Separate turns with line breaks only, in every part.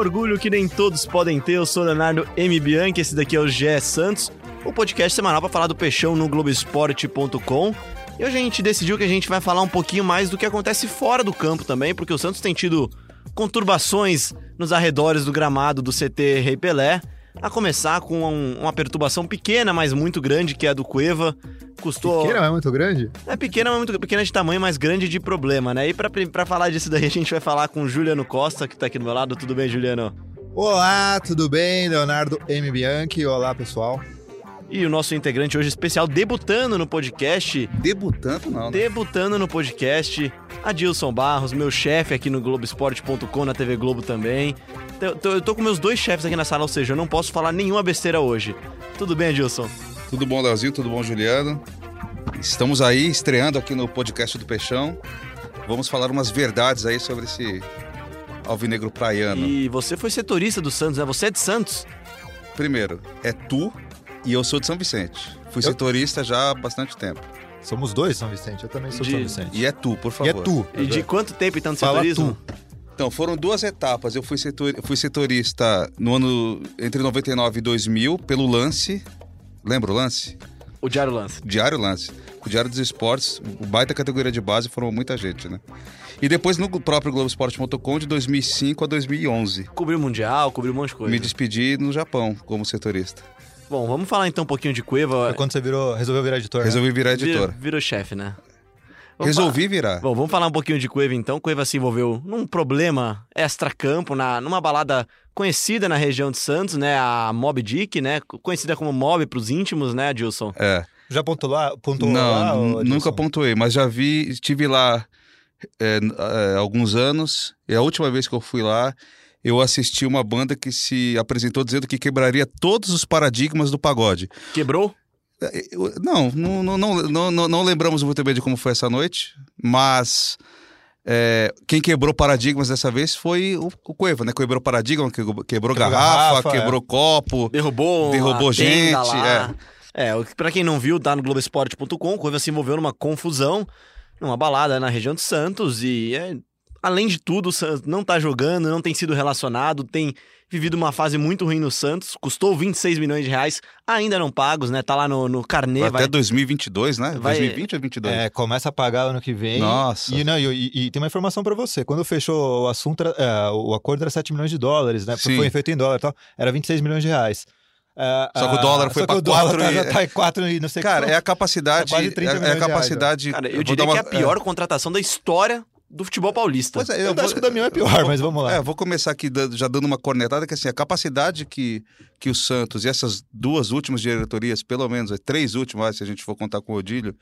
Orgulho que nem todos podem ter. Eu sou Leonardo M. Bianchi, esse daqui é o GE Santos, o podcast semanal para falar do Peixão no Globoesporte.com. E hoje a gente decidiu que a gente vai falar um pouquinho mais do que acontece fora do campo também, porque o Santos tem tido conturbações nos arredores do gramado do CT Rei Pelé. A começar com um- uma perturbação pequena, mas muito grande, que é a do Cueva. Custou.
Pequena, mas é muito grande?
É pequena, mas muito pequena de tamanho, mas grande de problema, né? E pra falar disso daí, a gente vai falar com o Juliano Costa, que tá aqui do meu lado. Tudo bem, Juliano?
Olá, tudo bem? Leonardo M. Bianchi. Olá, pessoal.
E o nosso integrante hoje especial debutando no podcast,
Debutando, não, né?
debutando no podcast, Adilson Barros, meu chefe aqui no Globoesporte.com, na TV Globo também. Eu tô, eu tô com meus dois chefes aqui na sala, ou seja, eu não posso falar nenhuma besteira hoje. Tudo bem, Adilson?
Tudo bom, Leozinho? Tudo bom, Juliano? Estamos aí estreando aqui no podcast do Peixão. Vamos falar umas verdades aí sobre esse alvinegro praiano.
E você foi setorista do Santos, né? Você é de Santos?
Primeiro, é tu e eu sou de São Vicente. Fui setorista já há bastante tempo.
Somos dois, São Vicente. Eu também sou
De-
São Vicente.
E é tu, por
E
favor.
é tu.
E de quanto tempo então de
Fala
setorismo?
Então, foram duas etapas. Eu fui, setor... fui setorista no ano entre 99 e 2000 pelo Lance. Lembra o Lance?
O Diário Lance.
Diário Lance. O Diário dos Esportes, o baita categoria de base, formou muita gente, né? E depois no próprio Globoesporte.com de 2005 a 2011.
Cobriu o Mundial, cobriu um monte de coisa.
Me despedi no Japão como setorista.
Bom, vamos falar então um pouquinho de Cueva.
Foi quando você virou, resolveu virar editor, né?
Resolvi virar
Vira-
editor.
Virou chefe, né? Vamos
Resolvi virar.
Bom, vamos falar um pouquinho de Cueva então. Cueva se envolveu num problema extra-campo, na, numa balada conhecida na região de Santos, né? A Mob Dick, né? Conhecida como Mob pros íntimos, né, Adilson?
É.
Já pontuou lá? Pontuou lá,
Não,
Adilson?
nunca pontuei, mas já vi, estive lá é, é, alguns anos. E a última vez que eu fui lá, eu assisti uma banda que se apresentou dizendo que quebraria todos os paradigmas do pagode.
Quebrou?
É, Não, não, não, não, não, lembramos muito bem de como foi essa noite, mas é, quem quebrou paradigmas dessa vez foi o, Cueva, né? Quebrou paradigma, quebrou, garrafa,
é.
quebrou copo.
Derrubou,
Derrubou gente.
É, pra quem não viu, tá no Globoesporte.com, o Cueva se envolveu numa confusão, numa balada na região de Santos e, é, além de tudo, o Santos não tá jogando, não tem sido relacionado, tem vivido uma fase muito ruim no Santos, custou 26 milhões de reais, ainda não pagos, né? Tá lá no, no carnê,
Até
vai...
2022, né?
vai-
2020 ou 22?
É, começa a pagar ano que vem.
Nossa.
E, não, e, e- e tem uma informação pra você. Quando fechou o assunto, é, o acordo era 7 milhões de dólares, né?
Sim.
Foi feito em dólar e tal. Era 26 milhões de reais. É,
Só que o dólar foi
o dólar
quatro
tá,
e-
já tá em 4 e não sei
Cara, é a capacidade.
Tá quase 30
é, é
milhões
a capacidade.
Cara, eu diria
dar
que é
uma-
a pior contratação da história do futebol paulista.
Pois é,
Eu,
eu vou,
acho que o Damião é pior, mas vamos lá.
É, vou começar aqui já dando uma cornetada, que assim, a capacidade que, que o Santos e essas duas últimas diretorias, pelo menos, é, três últimas, se a gente for contar com o Odílio,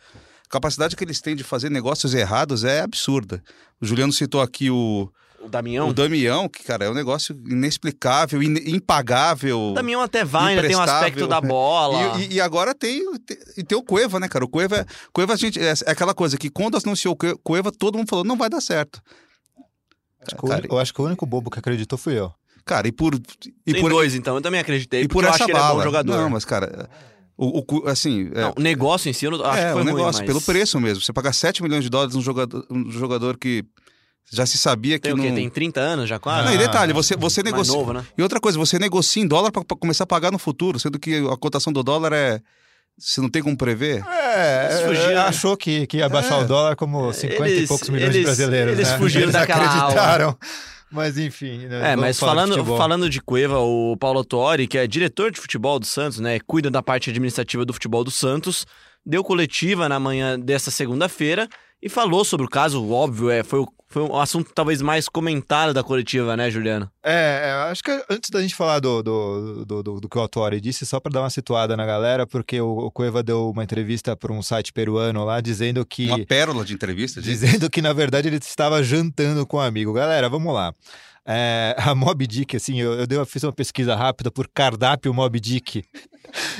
a capacidade que eles têm de fazer negócios errados é absurda. O Juliano citou aqui o,
O Damião...
o Damião, que, cara, é um negócio inexplicável, in- impagável.
O Damião até vai, ainda tem um aspecto da bola.
E, e- e agora tem, tem, e tem o Cueva, né, cara? O Cueva, Cueva a gente, é, é aquela coisa que quando anunciou o Cue- Cueva, todo mundo falou, não vai dar certo.
Acho
Cara,
eu acho que o único bobo que acreditou fui eu.
Cara, e por. E
Tem
por,
dois, então. Eu também acreditei.
e por
eu
essa
ele é
bala.
bom jogador.
Não, mas, cara, o, o assim. É,
Não, o negócio em si, eu acho
é,
que foi
o
ruim,
negócio,
mas...
pelo preço mesmo. Você pagar 7 milhões de dólares num jogador, um jogador que já se sabia que
Tem o
não.
quê? Tem 30 anos já quase?
Não, e
Ah,
detalhe, você, você
mais
negocia.
novo, né?
E outra coisa, você negocia em dólar pra começar a pagar no futuro, sendo que a cotação do dólar é. Você não tem como prever?
É,
Eles fugiram, né?
achou que, que ia baixar
É.
o dólar como 50 e
Eles-
poucos milhões de
eles-
brasileiros.
eles
né?
fugiram
eles
daquela aula.
acreditaram. Mas enfim. né,
É, mas
de
falando,
futebol.
falando de Cueva, o Paulo Tori, que é diretor de futebol do Santos, né, cuida da parte administrativa do futebol do Santos, deu coletiva na manhã dessa segunda-feira e falou sobre o caso, óbvio, é, foi o Foi um assunto talvez mais comentado da coletiva, né, Juliano?
É, é, acho que antes da gente falar do, do, do, do, do que o Autori disse, só para dar uma situada na galera, porque o, o Cueva deu uma entrevista para um site peruano lá dizendo que.
Uma pérola de entrevista, gente.
Dizendo que, na verdade, ele estava jantando com um amigo. Galera, vamos lá. É, a Mob Dick, assim, eu, eu dei uma- fiz uma pesquisa rápida por cardápio Mob Dick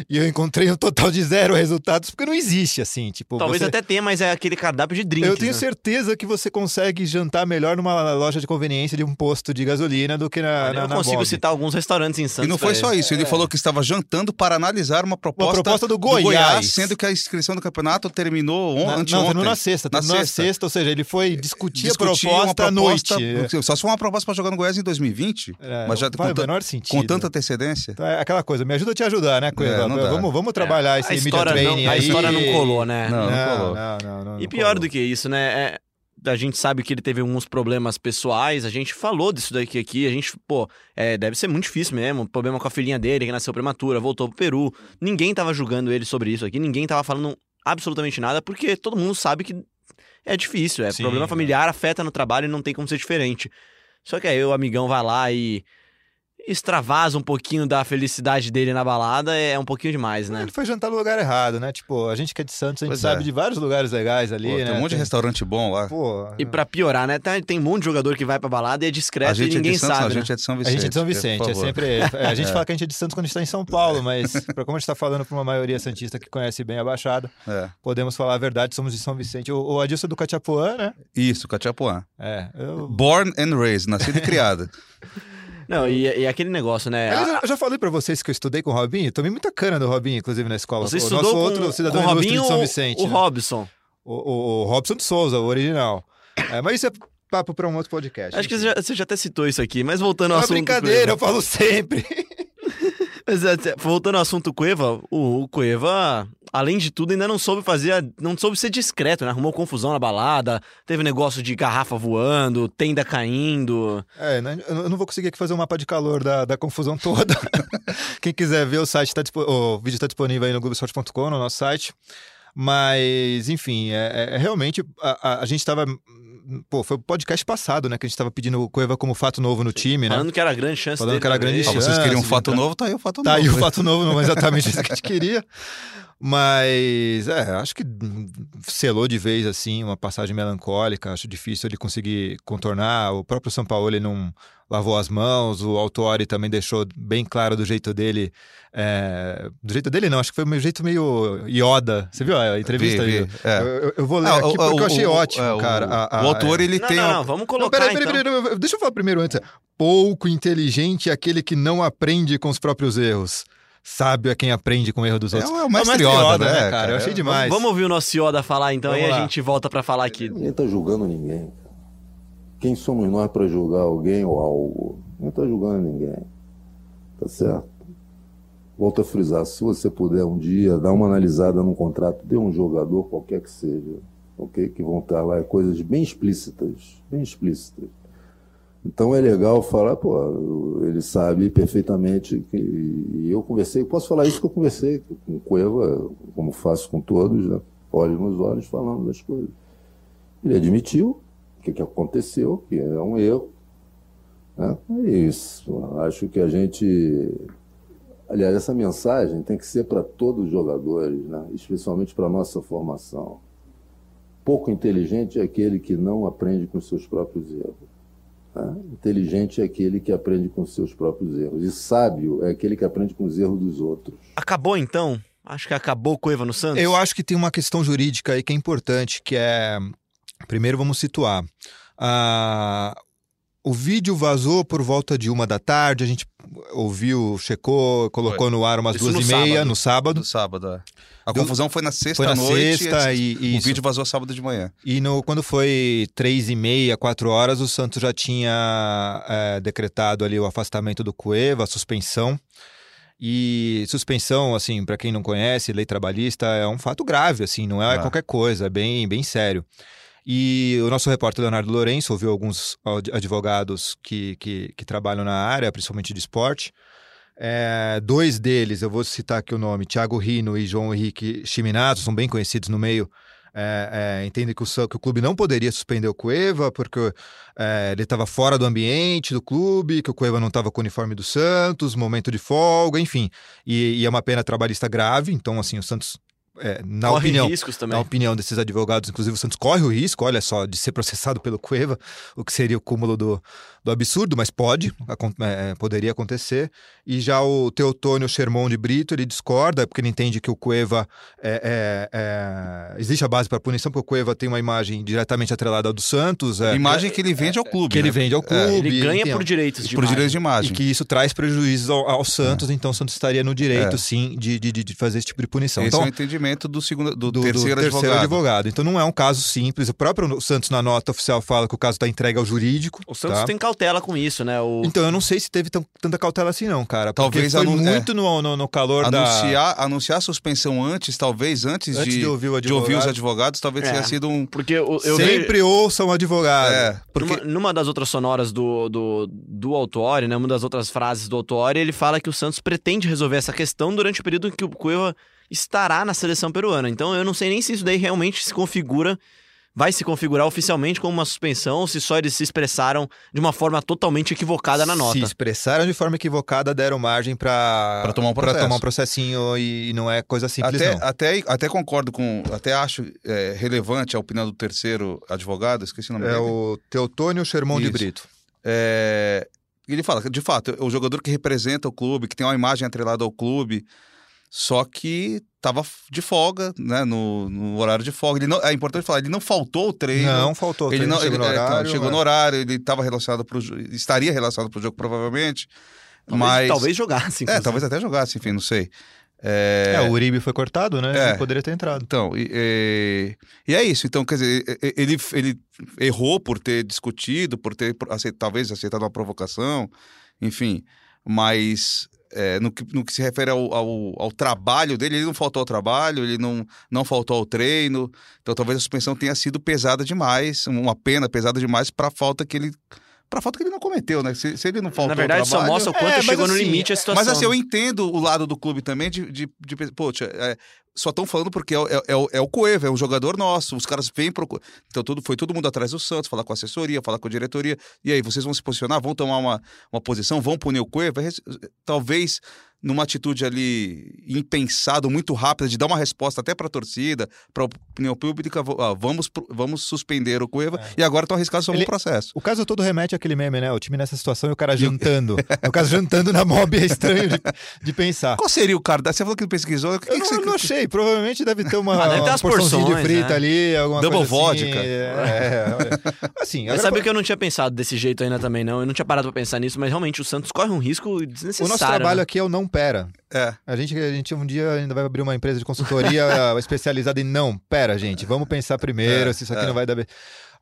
e eu encontrei um total de zero resultados, porque não existe, assim, tipo...
Talvez
você-
até tenha, mas é aquele cardápio de drinks.
Eu tenho
né?
certeza que você consegue jantar melhor numa loja de conveniência de um posto de gasolina do que na,
Olha,
na,
eu
na
consigo
Mob.
citar alguns restaurantes em
E
Santos.
não foi só isso, ele falou que estava jantando para analisar uma proposta,
Uma proposta do Goiás.
sendo que a inscrição do campeonato terminou on,
Na, não,
anteontem.
terminou na sexta.
Na
terminou na
sexta.
sexta, ou seja, ele foi discutir,
Discutir
a proposta, à noite.
Só se for uma proposta para jogar no Goiás em 2020,
É,
mas já
não
com,
faz o
tan-
menor sentido.
com tanta antecedência.
Então é aquela coisa, me ajuda a te ajudar, né, Cueva?
É, não dá.
vamos, vamos trabalhar esse
a
media
história,
training
não, a
aí.
história não colou, né?
Não,
Não,
colou.
não, não, não,
E
não
pior
colou.
do que isso, né? É, a gente sabe que ele teve alguns problemas pessoais, a gente falou disso daqui aqui, a gente, pô, é, deve ser muito difícil mesmo, problema com a filhinha dele, que nasceu prematura, voltou pro Peru. Ninguém tava julgando ele sobre isso aqui, ninguém tava falando absolutamente nada, porque todo mundo sabe que é difícil, é
Sim,
problema
é.
familiar, afeta no trabalho e não tem como ser diferente. Só que aí o amigão vai lá e extravasa um pouquinho da felicidade dele na balada, é um pouquinho demais, né?
Ele foi jantar no lugar errado, né? Tipo, a gente que é de Santos, a gente
Pois
sabe
é.
de vários lugares legais ali,
Pô,
né?
tem um monte de restaurante bom lá.
Pô,
E pra piorar, né? Tem, tem um monte de jogador que vai pra balada e é discreto
a gente
e ninguém
é Santos,
sabe.
não, a
né?
gente é de São
a
Vicente.
gente é de São Vicente, é sempre. é, a gente fala que a gente é de Santos quando a gente está em São Paulo, mas pra como a gente está falando para uma maioria santista que conhece bem a Baixada,
É.
podemos falar a verdade, somos de São Vicente. O, o Adilson é do Cachapuã, né?
Isso, Cachapuã.
É. Eu,
Born and raised, nascido e criado.
Não, e, e aquele negócio, né?
Aliás,
A-
eu já falei pra vocês que eu estudei com o Robinho, tomei muita cana do Robinho, inclusive, na escola.
Você
o
estudou
nosso
com,
outro cidadão
com Robinho
de São Vicente.
o
né?
Robson?
O, o- o Robson de Souza, o original. É, mas isso é papo pra um outro podcast.
Acho que
enfim.
você já, você já até citou isso aqui, mas voltando
É
ao
uma
assunto.
brincadeira, eu falo sempre.
Mas, voltando ao assunto Cueva, o, o Cueva, além de tudo, ainda não soube fazer, não soube ser discreto, né? Arrumou confusão na balada, teve negócio de garrafa voando, tenda caindo.
É, né, eu não vou conseguir aqui fazer um mapa de calor da, da confusão toda. Quem quiser ver, o site tá o vídeo está disponível aí no Globoesporte.com, no nosso site. Mas, enfim, é, é- é realmente a, a- a gente estava. Pô, foi o podcast passado, né? Que a gente estava pedindo o Cueva como fato novo no time, né?
Falando que era grande chance
Falando
dele
que era grande
vez.
Ah, vocês
chance
queriam um fato novo, tá aí o fato
Tá
novo.
aí o
né?
fato novo, não é exatamente isso que a gente queria. Mas, é, acho que selou de vez, assim, uma passagem melancólica. Acho difícil ele conseguir contornar. O próprio São Paulo, ele não lavou as mãos. O Autori também deixou bem claro do jeito dele. é, Do jeito dele, não. Acho que foi um jeito meio Yoda. Você viu a entrevista?
Vi, vi, é.
Eu, eu- eu vou ler
Ah,
aqui
o-
porque eu
o-
achei
o-
ótimo,
é, o-
cara. A- a-
o autor, ele
Não,
tem...
não, não, vamos
Não,
colocar
peraí, peraí,
então.
peraí, peraí, deixa eu falar primeiro antes. Pouco inteligente é aquele que não aprende com os próprios erros. Sábio é quem aprende com o erro dos
É
outros.
o mestre Yoda, né,
cara? Eu achei
cara?
demais.
Vamos ouvir o nosso Yoda falar então,
Vamos
aí a gente volta pra falar aqui.
Ninguém está julgando ninguém. Quem somos nós para julgar alguém ou algo? Ninguém está julgando ninguém. Tá certo? Volto a frisar, se você puder um dia dar uma analisada no contrato de um jogador, qualquer que seja, ok? Que vão estar lá, é coisas bem explícitas, bem explícitas. Então é legal falar, pô, ele sabe perfeitamente que. E eu conversei, posso falar isso que eu conversei com o Cueva, como faço com todos, né? Olhos nos olhos, falando das coisas. Ele admitiu o que, que aconteceu, que é um erro. Né? É isso. Acho que a gente. Aliás, essa mensagem tem que ser para todos os jogadores, né? especialmente para a nossa formação. Pouco inteligente é aquele que não aprende com seus próprios erros. Inteligente é aquele que aprende com seus próprios erros. E sábio é aquele que aprende com os erros dos outros.
Acabou então? Acho que acabou o Cueva no Santos.
Eu acho que tem uma questão jurídica aí que é importante, que é... Primeiro vamos situar. Ah, o vídeo vazou por volta de uma da tarde, a gente ouviu, checou, colocou no ar umas
Isso
duas
no
e meia,
sábado.
no sábado.
Do sábado, é. A confusão foi na
Foi na
sexta-noite.
sexta e,
O
isso.
vídeo vazou sábado de manhã.
E no, quando foi três e meia, quatro horas, o Santos já tinha é, decretado ali o afastamento do Cueva, a suspensão. E suspensão, assim, para quem não conhece, lei trabalhista é um fato grave, assim, não é
Ah.
qualquer coisa, é bem, bem sério. E o nosso repórter Leonardo Lourenço ouviu alguns ad- advogados que, que, que trabalham na área, principalmente de esporte. É, dois deles, eu vou citar aqui o nome, Thiago Rino e João Henrique Chiminato, são bem conhecidos no meio é, é, entendem que o, que o clube não poderia suspender o Cueva porque é, ele estava fora do ambiente do clube, que o Cueva não estava com o uniforme do Santos, momento de folga, enfim. E, e é uma pena trabalhista grave, então assim, o Santos, é, na
Corre
opinião,
riscos também.
na opinião desses advogados, inclusive o Santos corre o risco, olha só, de ser processado pelo Cueva, o que seria o cúmulo do, do absurdo, mas pode, é, poderia acontecer. E já o Teotônio Sherman de Brito, ele discorda, porque ele entende que o Cueva é, é- é- existe a base para punição, porque o Cueva tem uma imagem diretamente atrelada ao do Santos, é,
Imagem que ele vende ao clube.
que ele
né?
vende ao clube.
Ele ganha
enfim,
por direitos de
Por
imagem.
direitos de
e
imagem.
que isso traz prejuízos ao, ao Santos, então o Santos estaria no direito,
É.
sim, de, de, de- de fazer esse tipo de punição.
Esse
então,
é o entendimento do, segundo, do,
do, do
terceiro, advogado.
Então não é um caso simples. O próprio Santos, na nota oficial, fala que o caso está entregue ao jurídico.
O Santos
tá?
tem cautela com isso, né? O...
Então eu não sei se teve tanta cautela assim, não, cara.
Talvez
foi muito no, no, no calor da.
Anunciar, anunciar a suspensão antes, talvez antes,
Antes de ouvir o
de ouvir os
advogado.
advogados, talvez
É.
tenha sido um.
Porque eu, eu vejo-
Sempre ouçam o advogado.
É, porque
Numa, numa das outras sonoras do, do, do Autuori, né? Uma das outras frases do Autuori, ele fala que o Santos pretende resolver essa questão durante o período em que o Cueva estará na seleção peruana. Então eu não sei nem se isso daí realmente se configura, vai se configurar oficialmente como uma suspensão, ou se só eles se expressaram de uma forma totalmente equivocada na nota.
Se expressaram de forma equivocada, deram margem para
tomar um processo.
tomar um processinho e, não é coisa simples,
até,
não.
até, até concordo com. Até acho é, relevante a opinião do terceiro advogado, esqueci o nome
É
dele.
o Teotônio Sherman de. Brito.
É, ele fala que, de fato, é o jogador que representa o clube, que tem uma imagem atrelada ao clube, só que estava de folga, né? No, no horário de folga. Ele não, é importante falar, ele não faltou o treino.
Não, faltou.
Ele
treino
não
chegou
ele,
no
é, então,
horário.
chegou
é.
no horário, ele estava relacionado pro jo- estaria relacionado para o jogo provavelmente,
Talvez,
mas
talvez jogasse.
é,
inclusive.
talvez até jogasse, enfim, não sei. É,
É, o Uribe foi cortado, né?
É.
Ele poderia ter entrado.
Então, e, e- e é isso. Então, quer dizer, ele, ele errou por ter discutido, por ter aceit- talvez aceitado uma provocação, enfim. Mas é, no, que, no que se refere ao, ao, ao trabalho dele, ele não faltou ao trabalho, ele não, não faltou ao treino. Então, talvez a suspensão tenha sido pesada demais, uma pena pesada demais para a falta que ele. Para falta que ele não cometeu, né? Se, se ele não faltou
Na verdade,
ao
só
trabalho,
mostra o quanto
É,
chegou no
assim,
limite a situação.
mas assim, eu entendo o lado do clube também de, de, de poxa, é, só estão falando porque é, o- é, é o- é o Cueva, é um jogador nosso, os caras vêm pro... Então tudo, foi todo mundo atrás do Santos, falar com a assessoria, falar com a diretoria, e aí, vocês vão se posicionar, vão tomar uma, uma posição, vão punir o Cueva, Res- talvez numa atitude ali impensada, muito rápida, de dar uma resposta até para a torcida, para a opinião pública, ah, vamos, vamos suspender o Cueva, e agora estão arriscados sobre o processo.
O caso todo remete àquele meme, né? O time nessa situação e o cara jantando. o cara jantando na mob é estranho de, de pensar.
Qual seria o cardápio? Você falou que pesquisou, o que,
Eu
que
não,
você...
não achei, provavelmente deve ter uma,
Ah, deve ter
uma porçãozinha
porções,
de frita
né?
ali, alguma
Double
coisa assim.
vodka.
É, é, assim,
Mas
agora
sabe que eu não tinha pensado desse jeito ainda também, não. Eu não tinha parado pra pensar nisso, mas realmente o Santos corre um risco desnecessário.
o nosso trabalho
né?
aqui é o não pera.
É.
A gente, a gente um dia ainda vai abrir uma empresa de consultoria especializada em não, pera, gente, vamos pensar primeiro
É,
se isso aqui
é.
não vai dar.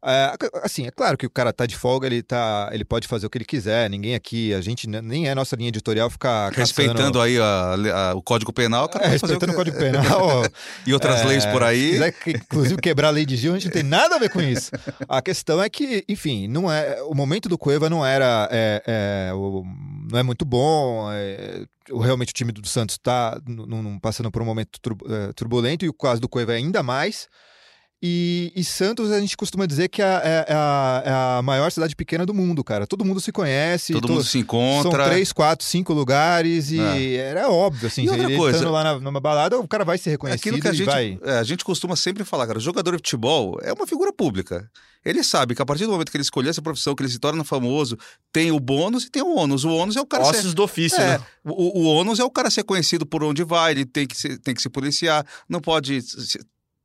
É, assim, é claro que o cara tá de folga, ele, tá, ele pode fazer o que ele quiser, ninguém aqui, a gente ne- nem é nossa linha editorial ficar
Respeitando
caçando,
aí a- a- o Código Penal, o cara
é, respeitando o
que-
Código Penal.
e outras
É,
leis por aí.
quiser, inclusive, quebrar a lei de Gil, a gente não tem nada a ver com isso. A questão é que, enfim, não é, o momento do Cueva não era. é, é, o- não é muito bom. é, o- realmente o time do Santos está passando por um momento é, turbulento e o caso do Cueva é ainda mais. E, e Santos, a gente costuma dizer que é, é- é a, é a maior cidade pequena do mundo, cara. Todo mundo se conhece.
Todo
to-
mundo se encontra.
São três, quatro, cinco lugares e
É.
era óbvio, assim.
E outra
ele
coisa-
estando lá na- numa balada, o cara vai ser
É
reconhecido
Aquilo que a
e
gente,
vai...
é, a gente costuma sempre falar, cara, o jogador de futebol é uma figura pública. Ele sabe que a partir do momento que ele escolher essa profissão, que ele se torna famoso, tem o bônus e tem o ônus. O ônus é o cara ser,
Ossos do ofício,
É,
né?
o, o ônus é o cara ser conhecido por onde vai, ele tem que se, tem que se policiar, não pode.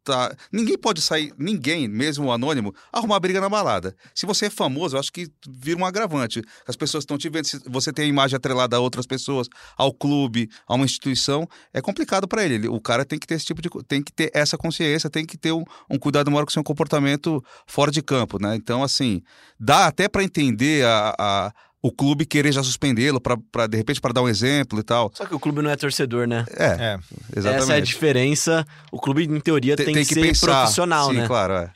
Tá- ninguém pode sair, ninguém, mesmo o anônimo, arrumar briga na balada. Se você é famoso, eu acho que vira um agravante. As pessoas estão te vendo, se você tem a imagem atrelada a outras pessoas, ao clube, a uma instituição, é complicado para ele. O cara tem que ter esse tipo de. tem que ter essa consciência, tem que ter um, um cuidado maior com o seu comportamento fora de campo, né? Então, assim, dá até para entender a- a o clube querer já suspendê-lo para de repente para dar um exemplo e tal.
Só que o clube não é torcedor, né?
É,
É.
exatamente.
Essa é a diferença. O clube, em teoria, tem, que, ser profissional,
Sim,
né?
claro, é.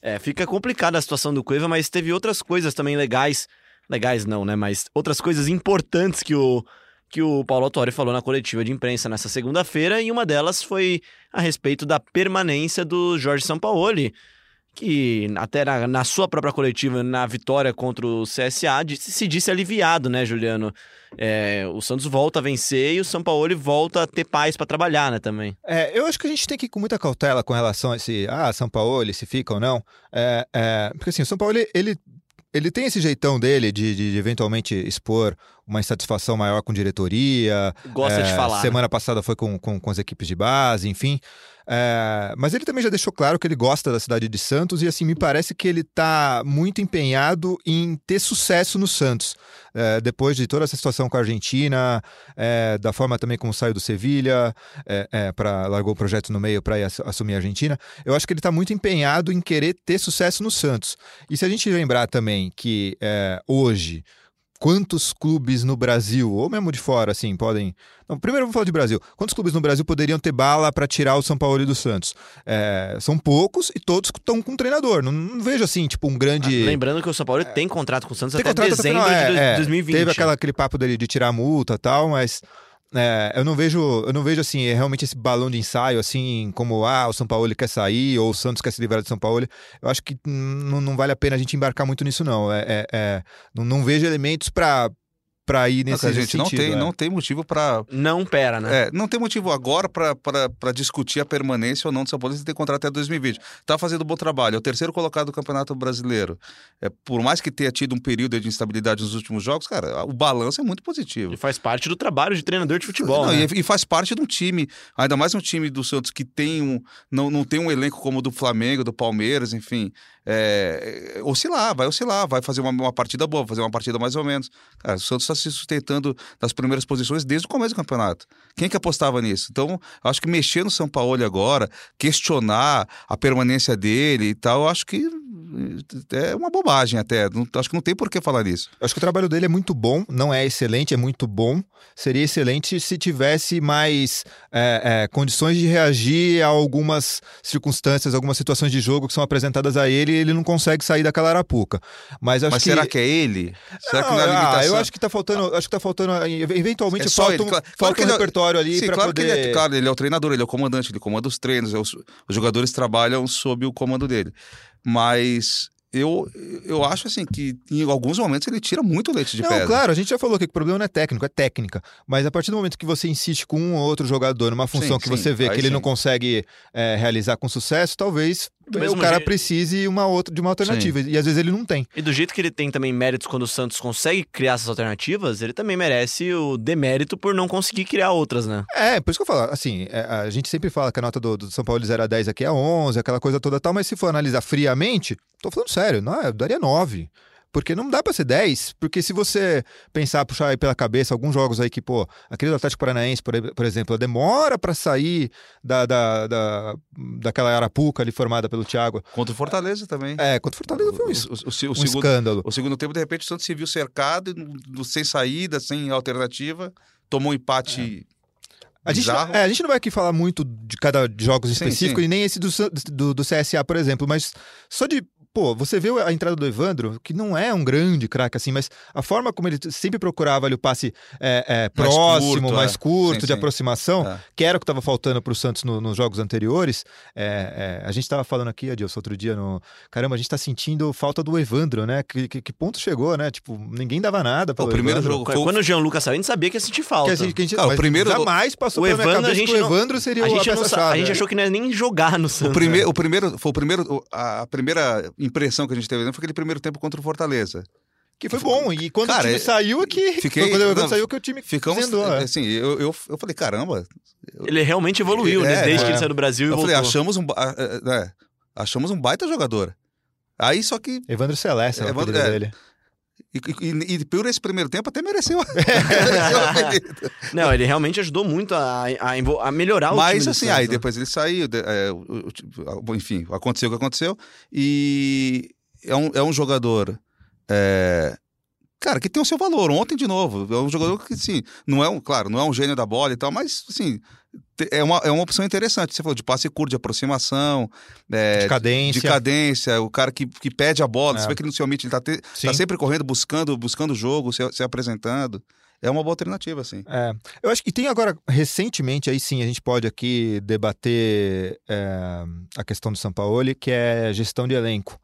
É, fica complicada a situação do Cueva, mas teve outras coisas também legais. Legais não, né? Mas outras coisas importantes que o, que o Paulo Autori falou na coletiva de imprensa nessa segunda-feira, e uma delas foi a respeito da permanência do Jorge Sampaoli, que até na, na, sua própria coletiva, na vitória contra o CSA, disse, se disse aliviado, né, Juliano? É, o Santos volta a vencer e o São Paulo volta a ter paz para trabalhar, né, também.
É, eu acho que a gente tem que ir com muita cautela com relação a esse, ah, São Paulo, se fica ou não. É, é, porque assim, o São Paulo, ele, ele tem esse jeitão dele de, de, de, eventualmente expor uma insatisfação maior com diretoria.
Gosta de
é,
falar.
Semana
né?
passada foi com, com, com as equipes de base, enfim. É, mas ele também já deixou claro que ele gosta da cidade de Santos e assim me parece que ele está muito empenhado em ter sucesso no Santos. É, depois de toda essa situação com a Argentina, é, da forma também como saiu do Sevilha, é, é, para largou o projeto no meio para assumir a Argentina, eu acho que ele está muito empenhado em querer ter sucesso no Santos. E se a gente lembrar também que é, hoje quantos clubes no Brasil, ou mesmo de fora, assim, podem. Não, primeiro vamos falar de Brasil. Quantos clubes no Brasil poderiam ter bala para tirar o São Paulo e do Santos? É, são poucos e todos estão com treinador. Não, não, vejo assim, tipo, um grande.
Ah, lembrando que o São Paulo é, tem contrato com o Santos
até
dezembro
até
final, de 2020.
É, teve aquela, aquele papo dele de tirar a multa e tal, mas. É, eu não vejo, eu não vejo assim, realmente esse balão de ensaio, assim, como ah, o São Paulo quer sair ou o Santos quer se livrar de São Paulo. Eu acho que não, vale a pena a gente embarcar muito nisso, não. É, é, é não, não vejo elementos para para ir nesse
não, a gente
sentido,
não tem
é.
não tem motivo para
não pera né?
É, não tem motivo agora para discutir a permanência ou não do São Paulo se tem contrato até 2020 tá fazendo um bom trabalho é o terceiro colocado do Campeonato Brasileiro. É por mais que tenha tido um período de instabilidade nos últimos jogos cara o balanço é muito positivo.
E faz parte do trabalho de treinador de futebol
não,
né?
e, e, faz parte de um time ainda mais um time do Santos que tem um não, não tem um elenco como o do Flamengo do Palmeiras enfim é, oscilar vai oscilar vai fazer uma, uma partida boa fazer uma partida mais ou menos cara o Santos está se sustentando nas primeiras posições desde o começo do campeonato. Quem que apostava nisso? Então, acho que mexer no São Paulo agora, questionar a permanência dele e tal, acho que é uma bobagem até. Não, acho que não tem por que falar nisso.
Acho que o trabalho dele é muito bom, não é excelente, é muito bom. Seria excelente se tivesse mais é, é, condições de reagir a algumas circunstâncias, algumas situações de jogo que são apresentadas a ele e ele não consegue sair daquela arapuca. Mas, acho
Mas
que...
será que é ele? Será
não,
que não é limitação?
Ah, eu acho que tá faltando, acho que tá faltando, eventualmente
é
falta,
ele.
um,
Claro,
falta
claro
um
ele é-
repertório ali
Sim, claro
poder...
que ele é, claro, ele é o treinador, ele é o comandante, ele comanda os treinos, é os, os jogadores trabalham sob o comando dele. Mas eu, eu acho assim que em alguns momentos ele tira muito leite de
não,
pedra.
claro, a gente já falou que o problema não é técnico, é técnica. Mas a partir do momento que você insiste com um ou outro jogador numa função
Sim,
que
sim,
você vê que ele
sim.
não consegue é, realizar com sucesso, talvez o cara
jeito-
precise uma outra, de uma alternativa. E às vezes ele não tem.
E do jeito que ele tem também méritos quando o Santos consegue criar essas alternativas, ele também merece o demérito por não conseguir criar outras, né?
É, por isso que eu falo, assim, é, a gente sempre fala que a nota do, do São Paulo de 0 a 10 aqui é 11, aquela coisa toda tal, mas se for analisar friamente, tô falando sério, não, é, eu daria 9. Porque não dá pra ser 10, porque se você pensar, puxar aí pela cabeça alguns jogos aí que, pô, aquele do Atlético Paranaense, por, por exemplo, demora pra sair da, da, da, daquela arapuca ali formada pelo Thiago.
Contra o Fortaleza também.
É, contra o Fortaleza foi um,
o, o- o-
um
segundo,
escândalo.
o segundo tempo, de repente, o Santos se viu cercado, sem saída, sem alternativa, tomou um empate.
A gente, não, é, a gente não vai aqui falar muito de cada jogos
Sim,
específico
sim.
e nem esse do, do, do CSA, por exemplo, mas só de. Pô, você vê a entrada do Evandro, que não é um grande craque assim, mas a forma como ele sempre procurava ali o passe é, é,
Mais
próximo,
curto,
mais
é.
curto,
Sim,
de
sim.
aproximação,
É.
que era o que estava faltando para o Santos no- nos jogos anteriores. É, é, a gente estava falando aqui, Adilson, outro dia no. Caramba, a gente está sentindo falta do Evandro, né? Que, que, que ponto chegou, né? Tipo, ninguém dava nada.
O
pelo
primeiro
Evandro.
jogo foi o-
Quando o Gianluca saiu, a gente sabia que ia sentir falta.
Que a gente, que a gente,
Cara, o primeiro-
jamais passou
O
pela minha
Evandro, a
cabeça
gente
que o
não-
Evandro seria
a
o
gente, não sa-
peça-chave.
a gente achou que não ia nem jogar no Santos.
O primeiro, o primeiro, foi o primeiro, a a primeira impressão que a gente teve foi aquele primeiro tempo contra o Fortaleza.
Que foi bom. E quando
Cara,
o time
é-
saiu é que.
Fiquei-
quando
não,
saiu que o time
Ficamos,
desandou, é.
assim, eu, eu, eu falei, caramba.
Ele realmente evoluiu, né?
É,
Desde
é.
que ele saiu do Brasil e
Eu
voltou.
falei, achamos um, é, achamos um baita jogador. Aí só que
Evandro Celeste, é o
Evandro- é.
dele.
E, e, e por esse primeiro tempo até mereceu.
Não, ele realmente ajudou muito a, a, a melhorar o time
Mas
do
assim,
Santos,
aí
né?
depois ele saiu, é, o- o- enfim, aconteceu o que aconteceu. E é um, é um jogador. é, cara, que tem o seu valor. Ontem, de novo, é um jogador que, assim, não é um, claro, não é um gênio da bola e tal, mas, assim, é uma, é uma opção interessante. Você falou de passe curto, de aproximação, é,
De cadência.
de cadência, o cara que, que pede a bola,
É.
você vê que ele não se omite, ele tá, te- tá sempre correndo, buscando buscando o jogo, se, se apresentando. é uma boa alternativa, assim.
É, eu acho que tem agora, recentemente, aí sim, a gente pode aqui debater é, a questão do São Paulo, que é gestão de elenco.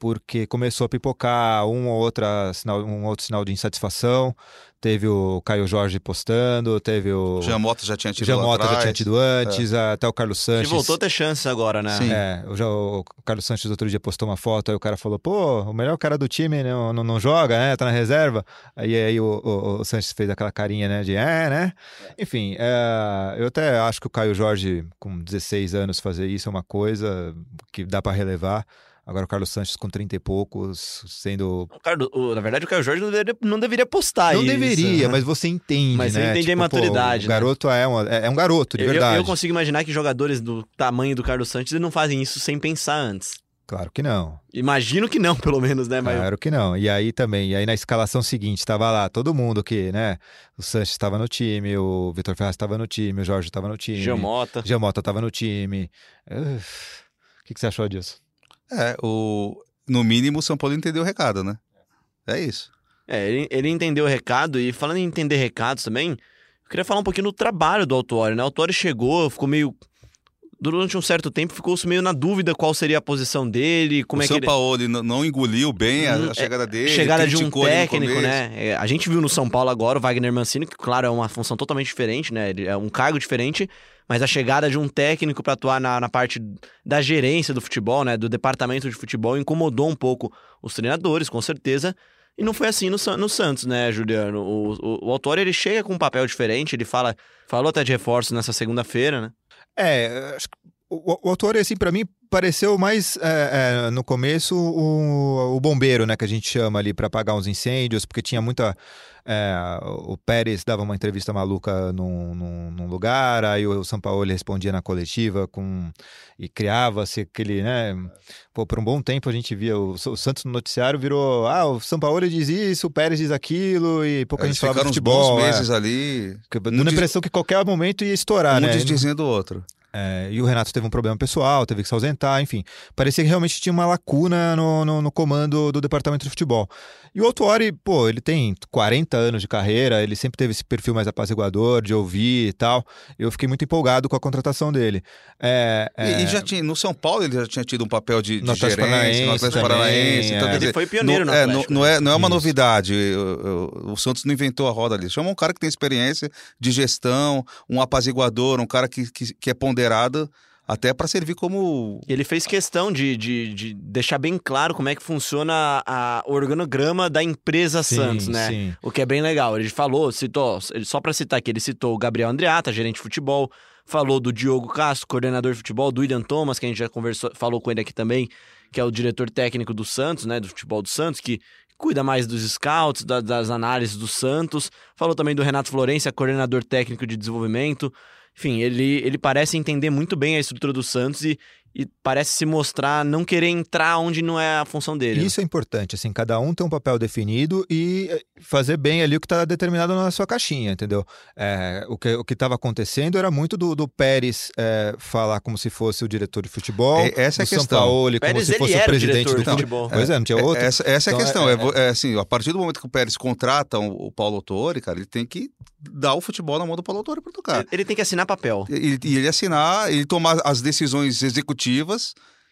Porque começou a pipocar um ou, outra sinal, um outro sinal de insatisfação. Teve o Caio Jorge postando, teve o.
O Jean Mota já tinha tido
Jean Mota já tinha tido antes, até o Carlos
Que
Sanches.
voltou a ter chance agora, né?
Sim.
É, o, já- o Carlos Sanches outro dia postou uma foto, aí o cara falou, pô, o melhor cara do time não, não, não joga, né? Tá na reserva. Aí, aí o, o, o Sanches fez aquela carinha, né? De é, né? Enfim, é, eu até acho que o Caio Jorge, com 16 anos, fazer isso é uma coisa que dá pra relevar. Agora o Carlos Sanches com 30 e poucos, sendo.
O Carlos- o- na verdade, o Caio Jorge não deveria, não deveria postar
não
isso.
deveria, mas você entende,
Mas você
né?
entende a
Tipo, pô,
imaturidade,
o
né?
garoto é, um, é, é um garoto, de
Eu- eu,
verdade.
eu consigo imaginar que jogadores do tamanho do Carlos Santos não fazem isso sem pensar antes.
Claro que não.
Imagino que não, pelo menos, né? Mas
Claro que não. E aí também, e aí na escalação seguinte, tava lá todo mundo que, né? O Sanches estava no time, o Vitor Ferraz estava no time, o Jorge estava no time.
Jamota.
Giamota estava no time. O que, que você achou disso?
É, o... no mínimo o São Paulo entendeu o recado, né? É isso.
É, ele, ele entendeu o recado e falando em entender recados também, eu queria falar um pouquinho do trabalho do Autuori, né? O Autuori chegou, ficou meio... Durante um certo tempo ficou-se meio na dúvida qual seria a posição dele, como
o
é que
São
ele...
Paulo não, não engoliu bem a,
Hum,
a chegada dele.
chegada de um
ele
técnico, né? É, a gente viu no São Paulo agora o Wagner Mancini, que, claro, é uma função totalmente diferente, né? Ele é um cargo diferente, mas a chegada de um técnico para atuar na, na parte da gerência do futebol, né? Do departamento de futebol, incomodou um pouco os treinadores, com certeza. E não foi assim no, no Santos, né, Juliano? O, o, o Autori, ele chega com um papel diferente, ele fala, falou até de reforço nessa segunda-feira, né?
É, acho que o, o autor, assim, para mim, pareceu mais é, é, no começo o, o bombeiro, né, que a gente chama ali para apagar uns incêndios, porque tinha muita. é, o Pérez dava uma entrevista maluca num, num, num lugar, aí o São Paulo respondia na coletiva com e criava-se aquele, né? Pô, por um bom tempo a gente via o, o Santos no noticiário virou, ah, o São Paulo diz isso, o Pérez diz aquilo e pouca
Eles
gente falava de
ficaram uns
futebol.
bons
é.
meses ali,
Dando
um
a impressão que qualquer momento ia estourar,
um
né?
diz dizendo o outro.
É, e o Renato teve um problema pessoal, teve que se ausentar, enfim. Parecia que realmente tinha uma lacuna no, no, no comando do departamento de futebol. E o Autuori, pô, ele tem 40 anos de carreira, ele sempre teve esse perfil mais apaziguador, de ouvir e tal. Eu fiquei muito empolgado com a contratação dele. É,
E-
é,
E, já tinha, no São Paulo ele já tinha tido um papel de, de
No
gerência,
Paranaense
no Atlético Paranaense.
é.
Então, quer
Ele foi pioneiro
não,
no
é,
Atlético,
não, não é, não é uma
Isso.
novidade. O, o- o Santos não inventou a roda ali. Chama um cara que tem experiência de gestão, um apaziguador, um cara que, que, que é ponderado até para servir como
ele fez questão de, de, de deixar bem claro como é que funciona a, o organograma da empresa
sim,
Santos, né?
sim.
O que é bem legal. Ele falou, citou, ele- só pra citar aqui, ele citou o Gabriel Andreata, gerente de futebol, falou do Diogo Castro, coordenador de futebol, do William Thomas, que a gente já conversou, falou com ele aqui também, que é o diretor técnico do Santos, né, do futebol do Santos, que cuida mais dos scouts, da- das análises do Santos. Falou também do Renato Florença, coordenador técnico de desenvolvimento. Enfim, ele, ele parece entender muito bem a estrutura do Santos e, e parece se mostrar não querer entrar onde não é a função dele. né?
Isso é importante, assim, cada um tem um papel definido e eh, fazer bem ali o que está determinado na sua caixinha, entendeu? É, o que o que estava acontecendo era muito do, do Pérez é, falar como se fosse o diretor de futebol,
É, essa é a
o São
questão.
Paulo como
Pérez,
se
ele
fosse o
o
presidente
diretor
do
futebol.
Pois é, não tinha
É,
outro.
Essa, essa é a
Então,
questão.
é-
É, é assim, a partir do momento que o Pérez contrata o o Paulo Autori, cara, ele tem que dar o futebol na mão do Paulo Autori para tocar.
Ele, ele tem que assinar papel.
E, e ele assinar, ele tomar as decisões executivas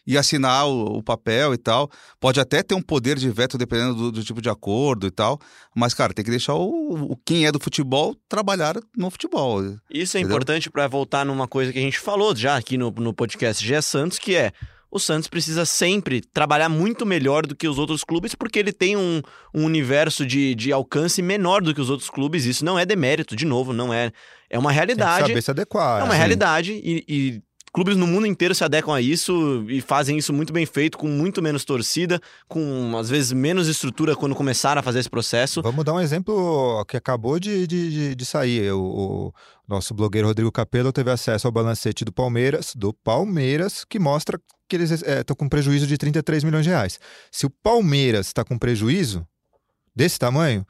e assinar o, o papel e tal. Pode até ter um poder de veto dependendo do, do tipo de acordo e tal. Mas, cara, tem que deixar o, o quem é do futebol trabalhar no futebol.
Isso é
Entendeu?
importante para voltar numa coisa que a gente falou já aqui no, no podcast GE Santos, que é o Santos precisa sempre trabalhar muito melhor do que os outros clubes, porque ele tem um, um universo de, de alcance menor do que os outros clubes. Isso não é demérito, de novo, não é. É uma
Tem que
realidade.
saber se adequar.
É uma
assim.
realidade e, e clubes no mundo inteiro se adequam a isso e fazem isso muito bem feito, com muito menos torcida, com às vezes menos estrutura quando começaram a fazer esse processo.
Vamos dar um exemplo que acabou de, de, de, sair. O, o nosso blogueiro Rodrigo Capello teve acesso ao balancete do Palmeiras, do Palmeiras, que mostra que eles estão com prejuízo de 33 milhões de reais. Se o Palmeiras está com prejuízo desse tamanho,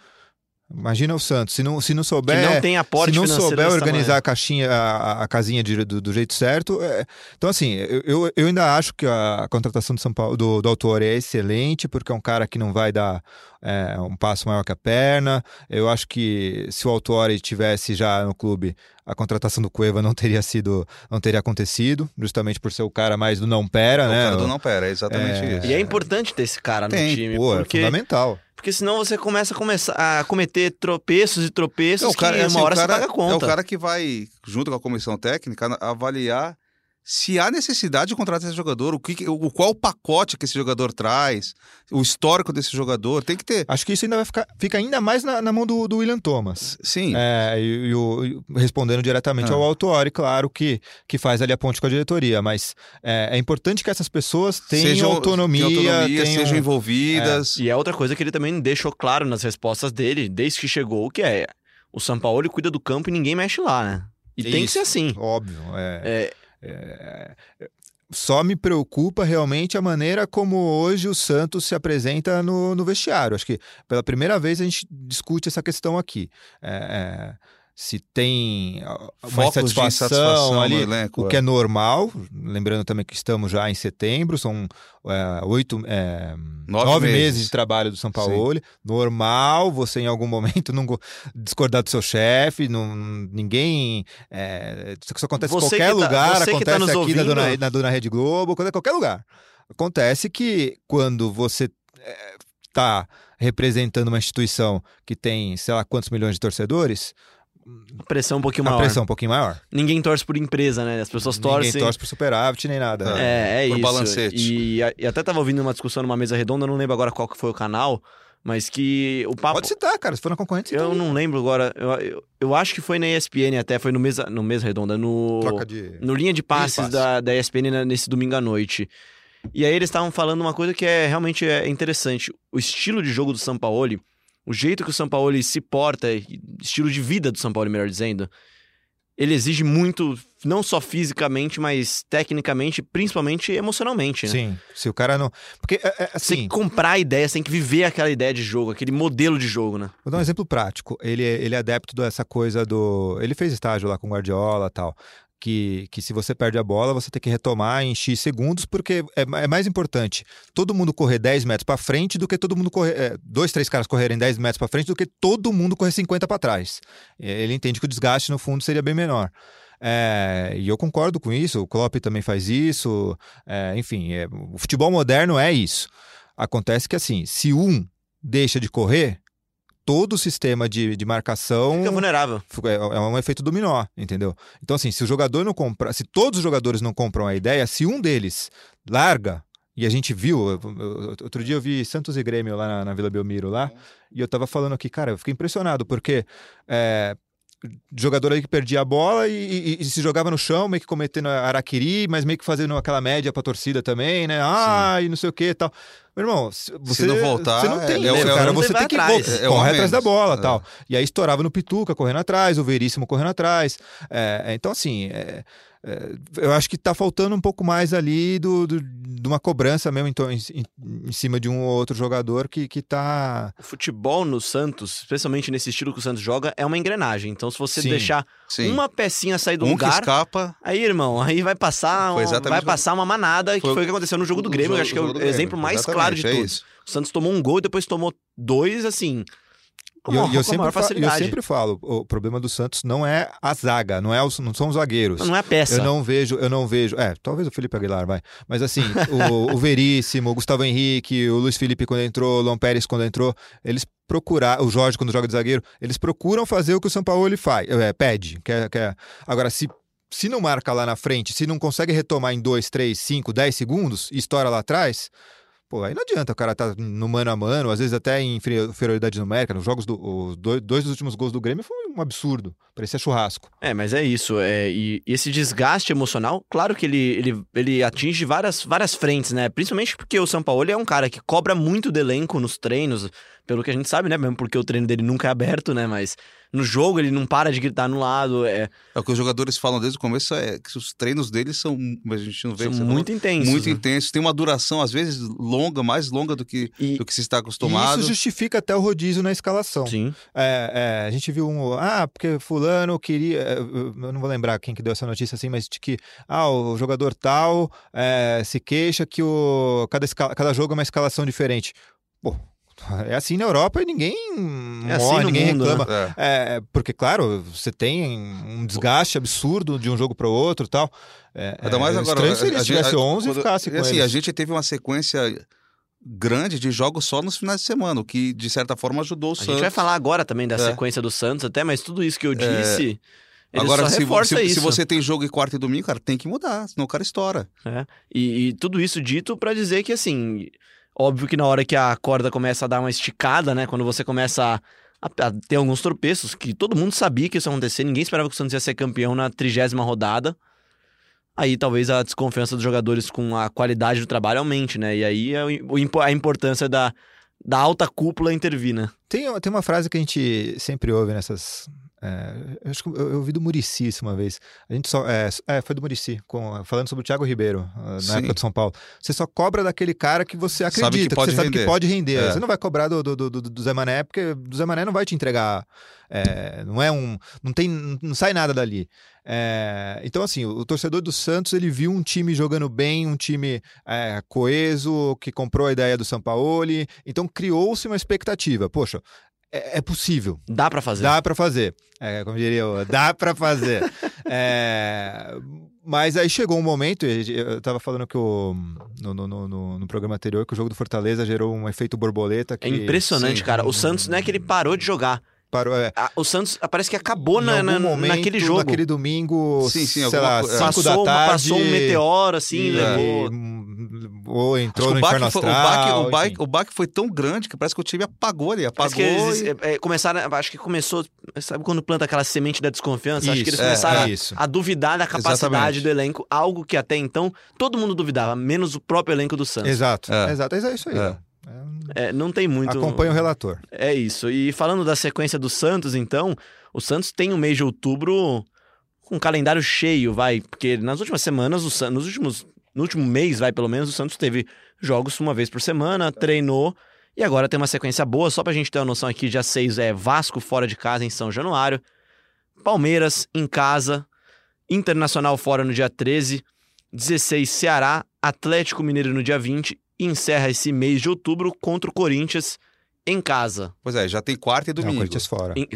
Imagina o Santos, se não, se não souber.
Que não tem aporte
Se não souber organizar a caixinha, a, a casinha de- do, do jeito certo. é- Então, assim, eu, eu, ainda acho que a contratação do São Paulo, do, do Autori é excelente, porque é um cara que não vai dar é, um passo maior que a perna. Eu acho que se o Autori tivesse já no clube, a contratação do Cueva não teria sido, não teria acontecido, justamente por ser o cara mais do não pera,
O
né?
cara do não pera, é exatamente
É.
isso.
E é importante ter esse cara no
Tem,
time.
Pô, é
porque,
fundamental.
Porque senão você começa a, começar a cometer tropeços e tropeços
É o cara,
que
é assim,
uma hora
o cara,
você paga a conta.
É o cara que vai, junto com a comissão técnica, avaliar se há necessidade de contratar esse jogador, o, que, o qual o pacote que esse jogador traz, o histórico desse jogador. Tem que ter.
Acho que isso ainda vai ficar, fica ainda mais na, na mão do, do William Thomas.
Sim.
É, e, e o- e respondendo diretamente
Ah.
ao Autori, claro, que, que faz ali a ponte com a diretoria, mas é, é importante que essas pessoas tenham
Sejam-
autonomia,
autonomia,
tenham-
sejam envolvidas.
E é outra coisa que ele também deixou claro nas respostas dele, desde que chegou, que é o São Paulo cuida do campo e ninguém mexe lá, né? E tem que
Isso.
ser assim.
Óbvio. é,
É,
é, só me preocupa realmente a maneira como hoje o Santos se apresenta no, no vestiário. Acho que pela primeira vez a gente discute essa questão aqui. É, é, se tem ah, uma
Focos de
insatisfação,
insatisfação
ali,
elenco.
o que é normal. Lembrando também que estamos já em setembro, são é, oito, é,
Nove
nove, meses.
meses.
de trabalho do São Paulo. Normal você em algum momento não discordar do seu chefe, não, ninguém. É, isso acontece em qualquer
que tá-
lugar,
que
acontece
tá
aqui na
ouvindo-
dona, na Dona Rede Globo, acontece em qualquer lugar. Acontece que quando você está representando uma instituição que tem, sei lá, quantos milhões de torcedores,
pressão um pouquinho maior.
pressão um pouquinho maior.
Ninguém torce por empresa, né? As pessoas
Ninguém
torcem.
torce por superávit nem nada.
É, é
Por
isso.
balancete.
E, e até tava ouvindo uma discussão numa mesa redonda, não lembro agora qual que foi o canal, mas que o papo.
Pode citar, cara, se for na concorrente,
Eu
então,
não lembro agora. Eu, eu, eu acho que foi na ESPN até, foi no mesa, no mesa redonda, no.
troca de.
No linha de passes,
passe.
Da, da ESPN nesse domingo à noite. E aí eles estavam falando uma coisa que é realmente é interessante. O estilo de jogo do Sampaoli, o jeito que o Sampaoli se porta, estilo de vida do Sampaoli, melhor dizendo, ele exige muito, não só fisicamente, mas tecnicamente, principalmente emocionalmente, né?
Sim, se o cara não. Porque, é, é,
Você tem
assim,
que comprar a ideia, você tem que viver aquela ideia de jogo, aquele modelo de jogo, né?
Vou dar um exemplo prático. Ele, é- ele é adepto dessa coisa do. Ele fez estágio lá com o Guardiola e tal. Que, que se você perde a bola, você tem que retomar em X segundos, porque é, é mais importante todo mundo correr 10 metros para frente do que todo mundo correr. é, dois, três caras correrem 10 metros para frente do que todo mundo correr 50 para trás. Ele entende que o desgaste, no fundo, seria bem menor. É, e eu concordo com isso, o Klopp também faz isso. é, enfim, é, o futebol moderno é isso. Acontece que assim, se um deixa de correr, todo o sistema de, de marcação
Fica vulnerável.
é, é um efeito dominó, entendeu? Então, assim, se o jogador não compra, se todos os jogadores não compram a ideia, se um deles larga, e a gente viu, outro dia eu vi Santos e Grêmio lá na, na Vila Belmiro lá, e eu tava falando aqui, cara, eu fiquei impressionado, porque é, jogador aí que perdia a bola e, e- e se jogava no chão, meio que cometendo araquiri, mas meio que fazendo aquela média pra torcida também, né? Ah, e não sei o que e tal. Meu irmão, se você
não voltar,
você não tem
é, é é
cara.
não
Você tem que
atrás.
voltar,
É
correr atrás da bola
É.
tal. E aí estourava no Pituca correndo atrás, o Veríssimo correndo atrás. É, é, então, assim, é, é, eu acho que tá faltando um pouco mais ali do, do- de uma cobrança mesmo em, to- em- em- cima de um ou outro jogador que, que tá.
O futebol no Santos, especialmente nesse estilo que o Santos joga, é uma engrenagem. Então, se você
Sim.
deixar
Sim.
uma pecinha sair do
um que
lugar,
escapa.
aí, irmão, aí vai passar,
Foi
um- vai
que-
passar uma manada, que
Foi
foi o que aconteceu no jogo do Grêmio.
jogo-
eu acho que é
o
exemplo mais claro de
é
todos.
isso.
O Santos tomou um gol e depois tomou dois, assim,
E eu, eu sempre fa- e eu sempre falo, o problema do Santos não é a zaga, não, é os, não são os zagueiros.
Não é a peça.
Eu não vejo, eu não vejo. É, talvez o Felipe Aguilar vai. Mas assim, o, o Veríssimo, o Gustavo Henrique, o Luiz Felipe quando entrou, o Lom Pérez quando entrou, eles procurar, o Jorge quando joga de zagueiro, eles procuram fazer o que o São Paulo ele faz, é, pede. Quer, quer. Agora, se, se não marca lá na frente, se não consegue retomar em 2, 3, 5, 10 segundos e estoura lá atrás. Pô, aí não adianta o cara tá no mano a mano, às vezes até em inferi- inferioridade numérica. Nos jogos do. Dois, dois dos últimos gols do Grêmio foi um absurdo. Parecia churrasco.
É, mas é isso. É, e, e esse desgaste emocional, claro que ele, ele, ele atinge várias, várias frentes, né? Principalmente porque o São Paulo é um cara que cobra muito do elenco nos treinos, pelo que a gente sabe, né? Mesmo porque o treino dele nunca é aberto, né? Mas no jogo ele não para de gritar no lado. É,
É o que os jogadores falam desde o começo, é que os treinos deles são, mas a gente não vê,
são
que você falou,
muito intensos.
muito
né?
intensos. Tem uma duração, às vezes, longa, mais longa do que,
E-
do que se está
E
acostumado.
isso justifica até o rodízio na escalação.
Sim.
É, é, a gente viu um. Ah, porque Fulano queria. é, Eu não vou lembrar quem que deu essa notícia assim, mas de que ah, o jogador tal é, se queixa que o, cada, escala- cada jogo é uma escalação diferente. Pô, é assim na Europa e ninguém
É assim
morre,
no
ninguém
mundo,
reclama.
É.
É, porque, claro, você tem um desgaste absurdo de um jogo para o outro e tal. É,
Ainda mais
é,
agora. a-
se
a-
tivesse
a-
11 e ficasse com
e assim,
eles.
a gente teve uma sequência grande de jogos só nos finais de semana, o que de certa forma ajudou o
A
Santos.
gente vai falar agora também da
É.
sequência do Santos, até, mas tudo isso que eu disse. Ele
Agora,
só
se,
reforça
se, se você tem jogo em quarta e domingo, cara, tem que mudar, senão o cara estoura.
É. E, e tudo isso dito pra dizer que, assim, óbvio que na hora que a corda começa a dar uma esticada, né? Quando você começa a, a- a ter alguns tropeços, que todo mundo sabia que isso ia acontecer, ninguém esperava que o Santos ia ser campeão na trigésima rodada. Aí talvez a desconfiança dos jogadores com a qualidade do trabalho aumente, né? E aí é o impo- a importância da, da alta cúpula intervir, né?
Tem, tem uma frase que a gente sempre ouve nessas. É, eu acho que eu, eu ouvi do Murici isso uma vez. A gente só. É, é, foi do Murici, falando sobre o Thiago Ribeiro, ah, na
Sim.
época do São Paulo. Você só cobra daquele cara que você
Sabe que
acredita, que,
pode
você sabe
render.
que pode render.
É.
Você não vai cobrar do, do, do, do- Zé Mané, porque o Zé Mané não vai te entregar. é, não é um. Não tem. Não sai nada dali. É, então, assim, o, o torcedor do Santos ele viu um time jogando bem, um time é, coeso, que comprou a ideia do Sampaoli. Então criou-se uma expectativa. Poxa, é, é possível.
Dá pra fazer.
Dá pra fazer. É, como diria eu, dá pra fazer. É, mas aí chegou um momento, eu tava falando que o, no, no, no- no- no programa anterior, que o jogo do Fortaleza gerou um efeito borboleta. Que
É impressionante,
sim.
cara. O Santos não é que ele parou de jogar.
Parou, é,
Ah, O Santos parece que acabou na, na-
momento,
naquele jogo.
Naquele domingo,
Sim, sim,
sei lá,
co- é.
5
passou,
da tarde.
passou um meteoro, assim,
e-
levou.
Ou
Acho
entrou
que
no inferno
foi,
astral.
baque, o, baque, o baque foi tão grande que parece que o time apagou ali,
Parece
apagou.
que eles
e-
é, é, começaram, acho que começou, sabe quando planta aquela semente da desconfiança? acho que eles
Isso,
é,
começaram
é
a-
isso.
a, duvidar da capacidade
Exatamente.
do elenco, algo que até então todo mundo duvidava, menos o próprio elenco do Santos.
Exato,
É.
exato. É isso aí.
É.
não tem muito.
Acompanha o relator.
É isso. E falando da sequência do Santos, então, o Santos tem o mês de outubro com um calendário cheio, vai, porque nas últimas semanas, o Santos, nos últimos, no último mês, vai, pelo menos, o Santos teve jogos uma vez por semana, treinou, e agora tem uma sequência boa, só pra gente ter uma noção aqui, dia 6 é Vasco fora de casa em São Januário, Palmeiras em casa, Internacional fora no dia 13, 16 Ceará, Atlético Mineiro no dia 20 e encerra esse mês de outubro contra o Corinthians em casa.
Pois é, já tem quarta e
Não,
domingo.
Corinthians fora.
Em-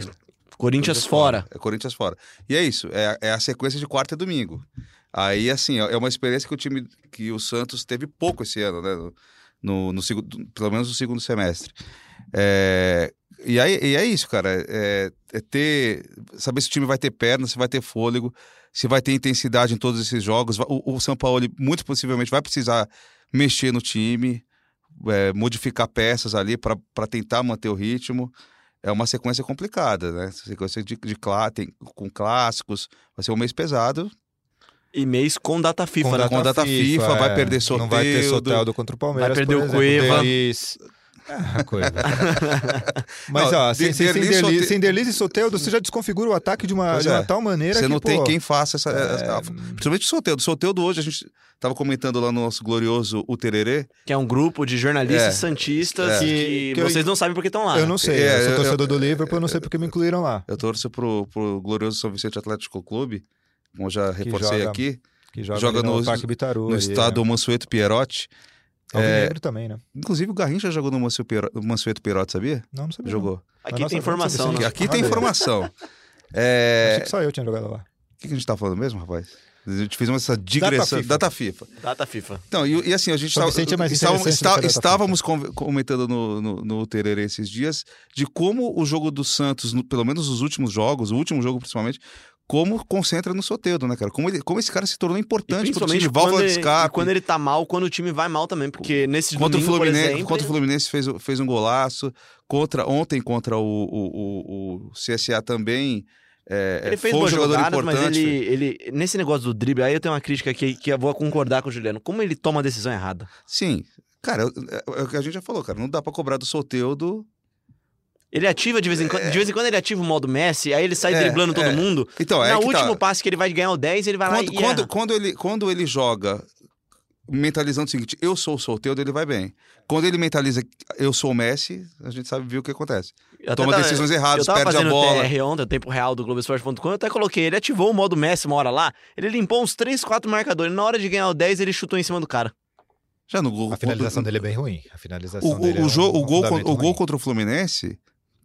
Corinthians fora.
É Corinthians fora. E é isso, é, é a sequência de quarta e domingo. Aí, assim, é é uma experiência que o time, que o Santos teve pouco esse ano, né? No, no, no segundo, pelo menos no segundo semestre. É, e, aí, e é isso, cara. É, é ter. Saber se o time vai ter perna, se vai ter fôlego, se vai ter intensidade em todos esses jogos. O, o São Paulo, ele, muito possivelmente, vai precisar mexer no time, é, modificar peças ali para tentar manter o ritmo. É uma sequência complicada, né? Sequência de, de clá, tem, com clássicos. Vai ser um mês pesado.
E mês com data FIFA, né?
com a data FIFA, vai perder
Não vai ter
Soteldo.
Soteldo contra o Palmeiras.
Vai perder
por
o Cueva.
Ah, Cueva. Mas,
Não,
ó, sem,
de-
sem, sem,
Derlis, Sote-
sem Derlis e Soteldo, você já desconfigura o ataque de uma, de uma
é.
tal maneira
Você
que,
não tem
pô,
quem faça essa.
é,
essa- Principalmente o Soteldo. O Soteldo hoje, a gente tava comentando lá no nosso glorioso O Tererê.
Que é um grupo de jornalistas
É.
santistas
É.
que,
Que- que eu-
vocês não sabem porque estão lá.
Eu não sei,
É,
eu sou
eu-
torcedor
eu-
do Liverpool, eu não sei porque me incluíram lá.
Eu torço pro, pro glorioso São Vicente Atlético Clube, como eu já reforcei
joga
aqui,
Que joga,
Joga
no,
no-
Parque Bitaru.
no
ali,
estado
né?
Mansueto Pierotti.
Alvinegro também, né?
Inclusive o Garrincha jogou no Mansueto Pierotti, sabia?
Não, não sabia.
Jogou.
Aqui
Nossa,
tem informação, né?
Aqui tem informação. É...
Achei que só eu tinha jogado lá.
O que que a gente tá falando mesmo, rapaz? A gente fez uma essa digressão.
FIFA.
Data FIFA.
Data FIFA.
Então, e, e assim, a gente tava-
é mais
estávamos, está-
data
estávamos com- comentando no, no, no Tererê esses dias de como o jogo do Santos, no- pelo menos os últimos jogos, o último jogo principalmente, como concentra no Soteldo, né, cara? Como, ele, como esse cara se tornou importante pro time, válvula de escape.
quando ele tá mal, quando o time vai mal também. Porque nesse
Contra o
domingo,
Fluminense,
por exemplo...
contra o Fluminense fez, o- fez um golaço. Contra, ontem contra o, o, o, o CSA também. é,
Ele fez
foi um jogador
jogadas,
importante.
mas ele, ele... Nesse negócio do drible, aí eu tenho uma crítica aqui que eu vou concordar com o Juliano. Como ele toma a decisão errada?
Sim. Cara, é- é o que a gente já falou, cara. Não dá pra cobrar do Soteudo
Ele ativa de vez em quando. De vez em quando ele ativa o modo Messi, aí ele sai
É,
driblando todo
é.
mundo.
Então, é que tá.
último passe que ele vai ganhar o 10, ele vai lá
Quando,
e
quando,
erra.
quando ele, quando ele joga mentalizando o seguinte, eu sou o solteiro, ele vai bem. Quando ele mentaliza, eu sou o Messi, a gente sabe ver o que acontece.
Eu
Toma
tava-
decisões erradas,
eu tava
perde a
fazendo
bola.
TR ontem, tempo real do Globoesporte.com, eu até coloquei, ele ativou o modo Messi uma hora lá, ele limpou uns 3, 4 marcadores, na hora de ganhar o 10 ele chutou em cima do cara.
Já no gol.
A finalização dele é bem ruim. A finalização
O,
dele
o,
é um
o, gol, o gol
ruim.
contra o Fluminense,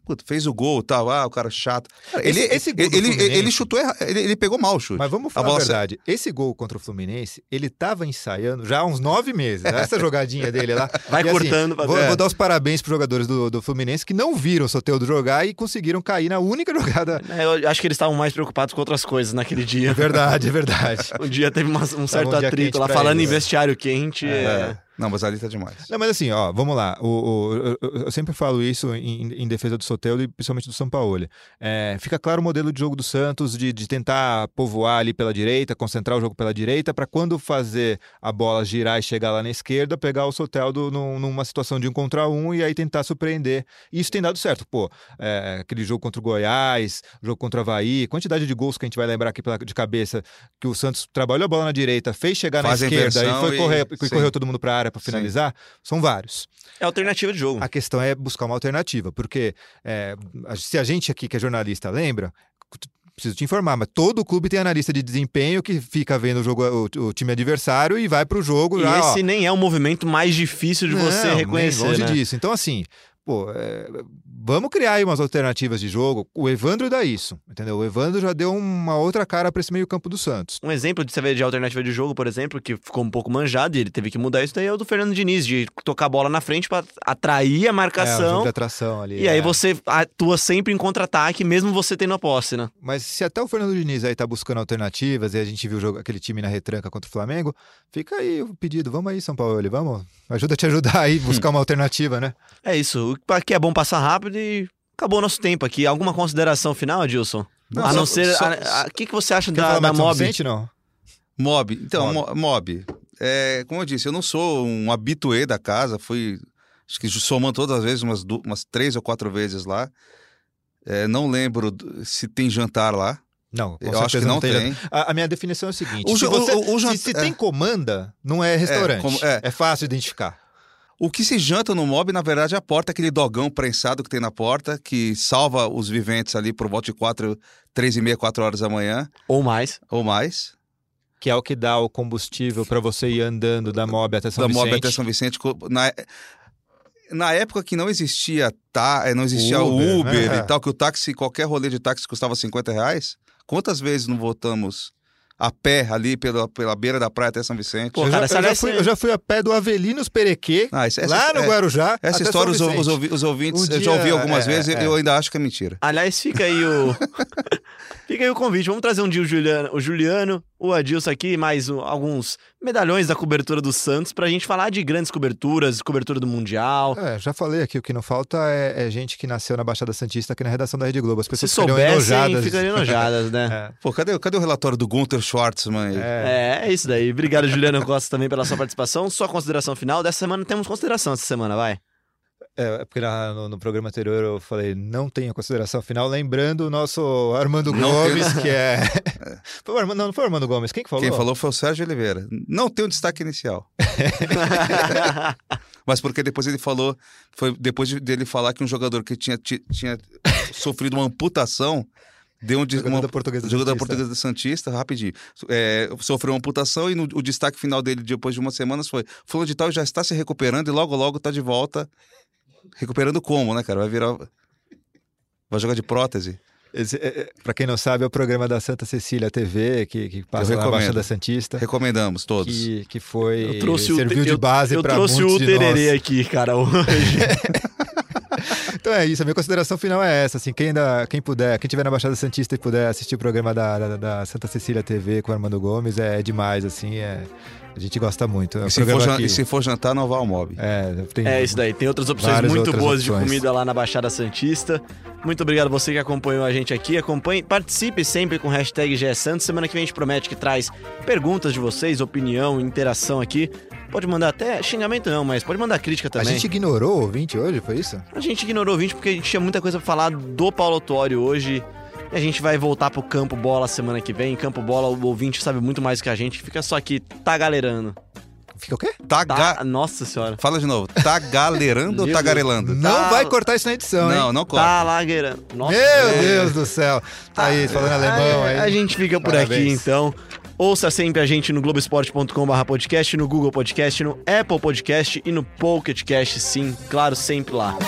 puta, fez o gol, tal, ah, o cara chato. Cara,
Esse-
ele,
esse gol
ele,
Fluminense-
ele chutou errado, ele, ele pegou mal o chute.
Mas vamos
A
falar a,
sa-
verdade. Esse gol contra o Fluminense, ele tava ensaiando já há uns nove meses. Essa jogadinha dele lá.
Vai
E, assim,
cortando pra
vou,
É.
vou dar os parabéns pros jogadores do, do Fluminense que não viram o Soteldo jogar e conseguiram cair na única jogada.
É, Eu acho que eles estavam mais preocupados com outras coisas naquele dia.
É verdade, é verdade.
Um dia teve uma- um certo
um
atrito lá, falando
eles,
em
é.
vestiário quente. é.
É. Não, mas ali tá demais.
Não, mas assim, ó, vamos lá. O, o- eu, eu- sempre falo isso em, em defesa do Soteldo e principalmente do São Paulo. É, fica claro o modelo de jogo do Santos de, de tentar povoar ali pela direita, concentrar o jogo pela direita, para quando fazer a bola girar e chegar lá na esquerda, pegar o Soteldo num- numa situação de um contra um e aí tentar surpreender. E isso tem dado certo. Pô, é, aquele jogo contra o Goiás, jogo contra o Havaí, quantidade de gols que a gente vai lembrar aqui pela- de cabeça, que o Santos trabalhou a bola na direita, fez chegar
Faz
na esquerda e foi correr, e correu todo mundo para a área para
Sim.
finalizar, são vários.
É alternativa de jogo.
A questão é buscar uma alternativa, porque é, se a gente aqui que é jornalista lembra, preciso te informar, mas todo clube tem analista de desempenho que fica vendo o, jogo, o, o time adversário e vai pro jogo.
E
já, ó,
esse nem é o movimento mais difícil de você
não, nem
reconhecer,
longe
né?
disso. Então, assim, pô, é, vamos criar aí umas alternativas de jogo. O Evandro dá isso, entendeu? O Evandro já deu uma outra cara para esse meio-campo do Santos.
Um exemplo de de alternativa de jogo, por exemplo, que ficou um pouco manjado e ele teve que mudar isso daí é o do Fernando Diniz, de tocar a bola na frente pra atrair a
É,
marcação.
de atração ali.
e aí
é.
você atua sempre em contra-ataque, mesmo você tendo a posse, né?
Mas se até o Fernando Diniz aí tá buscando alternativas e a gente viu jogo- aquele time na retranca contra o Flamengo, fica aí o pedido. Vamos aí, São Paulo, vamos. Ajuda a te ajudar aí, buscar uma alternativa, né?
É isso. Que é bom passar rápido e acabou o nosso tempo aqui. Alguma consideração final, Adilson?
Não,
a não
só-
ser. a- a- O que, que você acha da, da Mob?
Vicente, não?
Mob. Então,
Mob.
mo- Mob. É, como eu disse, eu não sou um habituê da casa, fui, acho que somando todas as vezes, umas, umas três ou quatro vezes lá. É, não lembro se tem jantar lá.
Não, com
eu acho que
certeza
não
tem.
tem.
A, a minha definição é o seguinte:
O
se, você-
o- o
se- se
é.
tem comanda, não é restaurante.
como- é.
é fácil identificar.
O que se janta no mob, na verdade, é a porta, aquele dogão prensado que tem na porta, que salva os viventes ali por volta de quatro, três e meia, quatro horas da manhã,
Ou mais.
ou mais.
Que é o que dá o combustível para você ir andando da Mob até São
da
Vicente.
mob até São Vicente. Na, na época que não existia, tá, eh, não existia o
Uber,
Uber,
né?
e tal, que o táxi, qualquer rolê de táxi custava 50 reais. Quantas vezes não voltamos a pé ali pela, pela beira da praia até São Vicente?
Pô,
eu,
cara,
já,
essa
eu, já fui, eu já fui a pé do Avelinos Perequê,
Ah, essa- essa-
lá no
é-
Guarujá.
Essa
até
história os,
São
os ouvintes,
Um
eu já ouvi
dia-
algumas
é,
vezes,
é.
eu ainda acho que é mentira.
Aliás, fica aí o. fica aí o convite. Vamos trazer um dia o Juliano, o, Juliano, o Adilson aqui, mais o- alguns medalhões da cobertura do Santos pra gente falar de grandes coberturas, cobertura do Mundial.
É, já falei aqui, o que não falta é, é gente que nasceu na Baixada Santista aqui na redação da Rede Globo. As
Se
pessoas ficariam
soubessem,
enojadas.
ficariam enojadas, né?
Pô, cadê, cadê o relatório do Gunter Schwartzman?
É.
É, é isso daí. Obrigado, Juliano Costa, também pela sua participação. Sua consideração final. Dessa semana temos consideração essa semana, vai.
É, é porque na- no, no programa anterior eu falei, não tenho consideração final, lembrando o nosso Armando
Não
Gomes, que é. Foi o Armando- não, não foi o Armando Gomes, quem que falou?
Quem falou foi o Sérgio Oliveira. Não tem um destaque inicial. Mas porque depois ele falou, foi depois de- dele falar que um jogador que tinha, ti- tinha sofrido uma amputação, deu um
Jogador
uma,
da Portuguesa
jogador
Santista.
Portuguesa Santista, rapidinho, é, sofreu uma amputação e no- o destaque final dele depois de umas semanas foi, fulano de tal já está se recuperando e logo logo tá de volta. Recuperando como, né, cara? Vai virar vai jogar de prótese.
É, é, pra quem não sabe, é o programa da Santa Cecília TV, que, que passa
Eu
na
recomendo.
Baixada Santista.
Recomendamos todos.
Que, que foi.
Eu trouxe o
serviu
te-
de base
eu, eu
para
trouxe
muitos
o tererê
nós.
aqui, cara, hoje.
Então é isso, a minha consideração final é essa, assim, quem, ainda, quem puder, quem tiver na Baixada Santista e puder assistir o programa da, da, da Santa Cecília TV com o Armando Gomes, é, demais, assim, é, a gente gosta muito. É
E se, for,
programa
jan-
que-
e se for jantar, não vá ao mob.
É, tem
É isso daí. Tem outras opções muito
outras
boas de
opções.
comida lá na Baixada Santista. Muito obrigado a você que acompanhou a gente aqui. Acompanhe, participe sempre com hashtag GE Santos. Semana que vem a gente promete que traz perguntas de vocês, opinião, interação aqui. Pode mandar até xingamento não, mas pode mandar crítica
A
também.
gente ignorou o ouvinte hoje, foi isso?
A gente ignorou o 20 porque a gente tinha muita coisa pra falar do Paulo Autuório hoje. E a gente vai voltar pro Campo Bola semana que vem. Campo Bola, o ouvinte sabe muito mais que a gente. Fica só aqui, tá galerando.
Fica o quê?
Tá,
Tá. Nossa senhora.
Fala de novo. Tá galerando ou
Meu
tá
Deus.
garelando?
Não
Tá-
vai cortar isso na edição,
Não,
hein?
não corta.
Tá lagueirando. Nossa.
Meu
é.
Deus do céu. Tá aí, falando alemão aí.
A gente fica por aqui
Parabéns.
então. Ouça sempre a gente no globesport.com.br podcast, no Google Podcast, no Apple Podcast e no Pocket Cast, sim, claro, sempre lá.